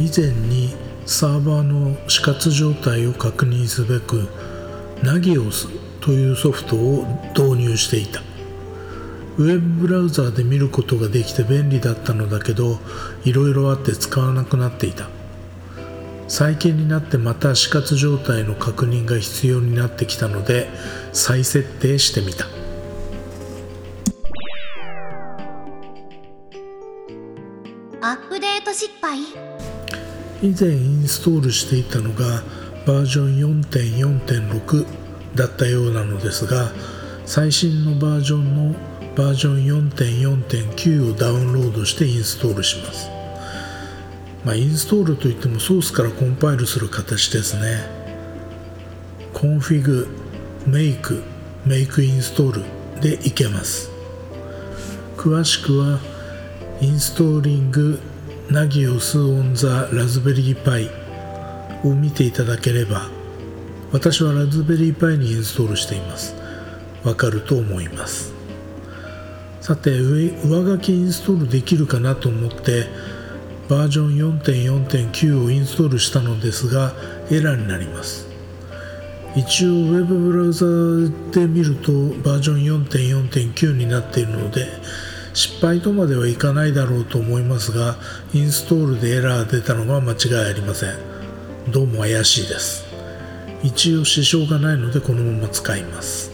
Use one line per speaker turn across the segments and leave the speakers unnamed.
以前にサーバーの死活状態を確認すべくナギオスというソフトを導入していた。ウェブブラウザーで見ることができて便利だったのだけどいろいろあって使わなくなっていた。最近になってまた死活状態の確認が必要になってきたので再設定してみた。
アップデート失敗。
以前インストールしていたのがバージョン4.4.6だったようなのですが最新のバージョンのバージョン4.4.9をダウンロードしてインストールします、まあ、インストールといってもソースからコンパイルする形ですね。 config make make install でいけます。詳しくは Installing Nagios on the Raspberry Pi。を見ていただければ私はラズベリーパイにインストールしています。わかると思います。さて上書きインストールできるかなと思ってバージョン4.4.9をインストールしたのですがエラーになります。一応ウェブブラウザで見るとバージョン4.4.9になっているので失敗とまではいかないだろうと思いますがインストールでエラー出たのが間違いありません。どうも怪しいです。一応支障がないのでこのまま使います。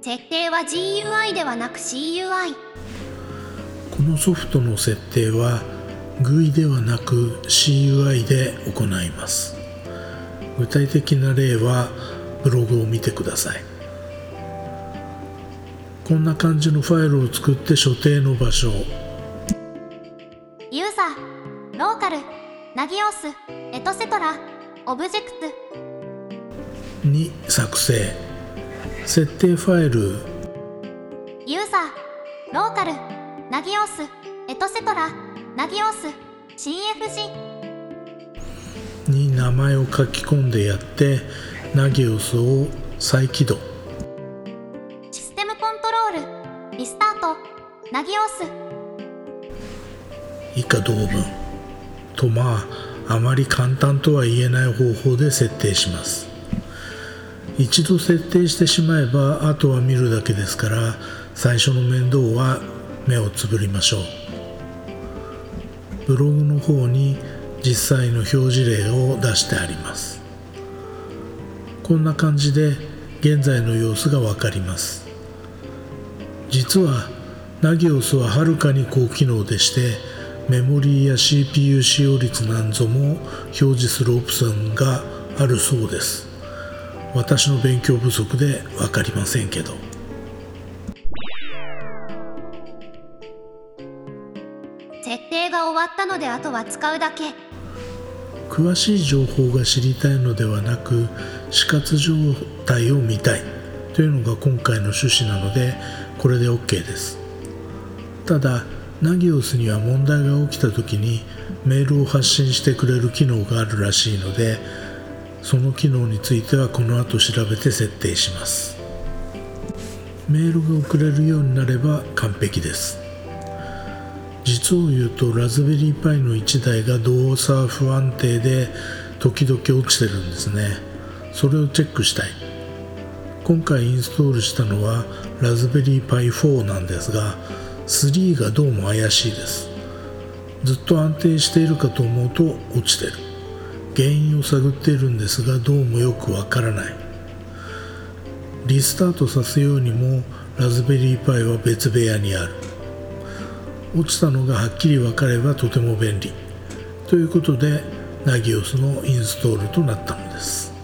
設定は GUI ではなく CUI
このソフトの設定は GUI ではなく CUI で行います。具体的な例はブログを見てくださいこんな感じのファイルを作って所定の場所
ユーザーローカルナギオスエトセトラオブジェクト。
に作成。設定ファイル。
ユーザーローカルナギオスエトセトラナギオス CFG
に名前を書き込んでやってナギオスを再起動
コントロール。リスタート。ナギオス
以下同文。とまああまり簡単とは言えない方法で設定します。一度設定してしまえばあとは見るだけですから最初の面倒は目をつぶりましょう。ブログの方に実際の表示例を出してあります。こんな感じで現在の様子がわかります。実はナギオスははるかに高機能でしてメモリーや CPU 使用率なんぞも表示するオプションがあるそうです。私の勉強不足で分かりませんけど。
設定が終わったのであとは使うだけ。
詳しい情報が知りたいのではなく死活状態を見たいというのが今回の趣旨なのでこれで OK です。ただナギオスには問題が起きた時にメールを発信してくれる機能があるらしいのでその機能についてはこの後調べて設定します。メールが送れるようになれば完璧です。実を言うとラズベリーパイの1台が動作不安定で時々落ちてるんですね。それをチェックしたい。今回インストールしたのはラズベリーパイ4なんですが3がどうも怪しいです。ずっと安定しているかと思うと落ちてる。原因を探っているんですがどうもよくわからない。リスタートさせようにもラズベリーパイは別部屋にある。落ちたのがはっきり分かればとても便利。ということでナギオスのインストールとなったのです。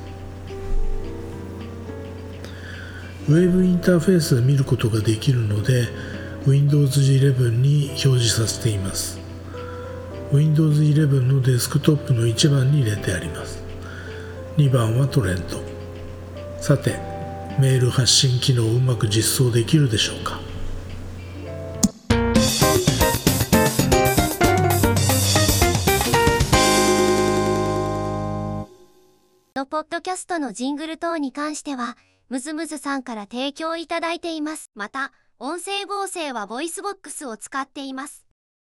ウェブインターフェースで見ることができるので Windows 11に表示させています。Windows 11のデスクトップの1番に入れてあります。2番はトレンド。さてメール発信機能をうまく実装できるでしょうか？
のポッドキャストのジングル等に関しては、ムズムズさんから提供いただいています。また、音声合成は VOICEVOX を使っています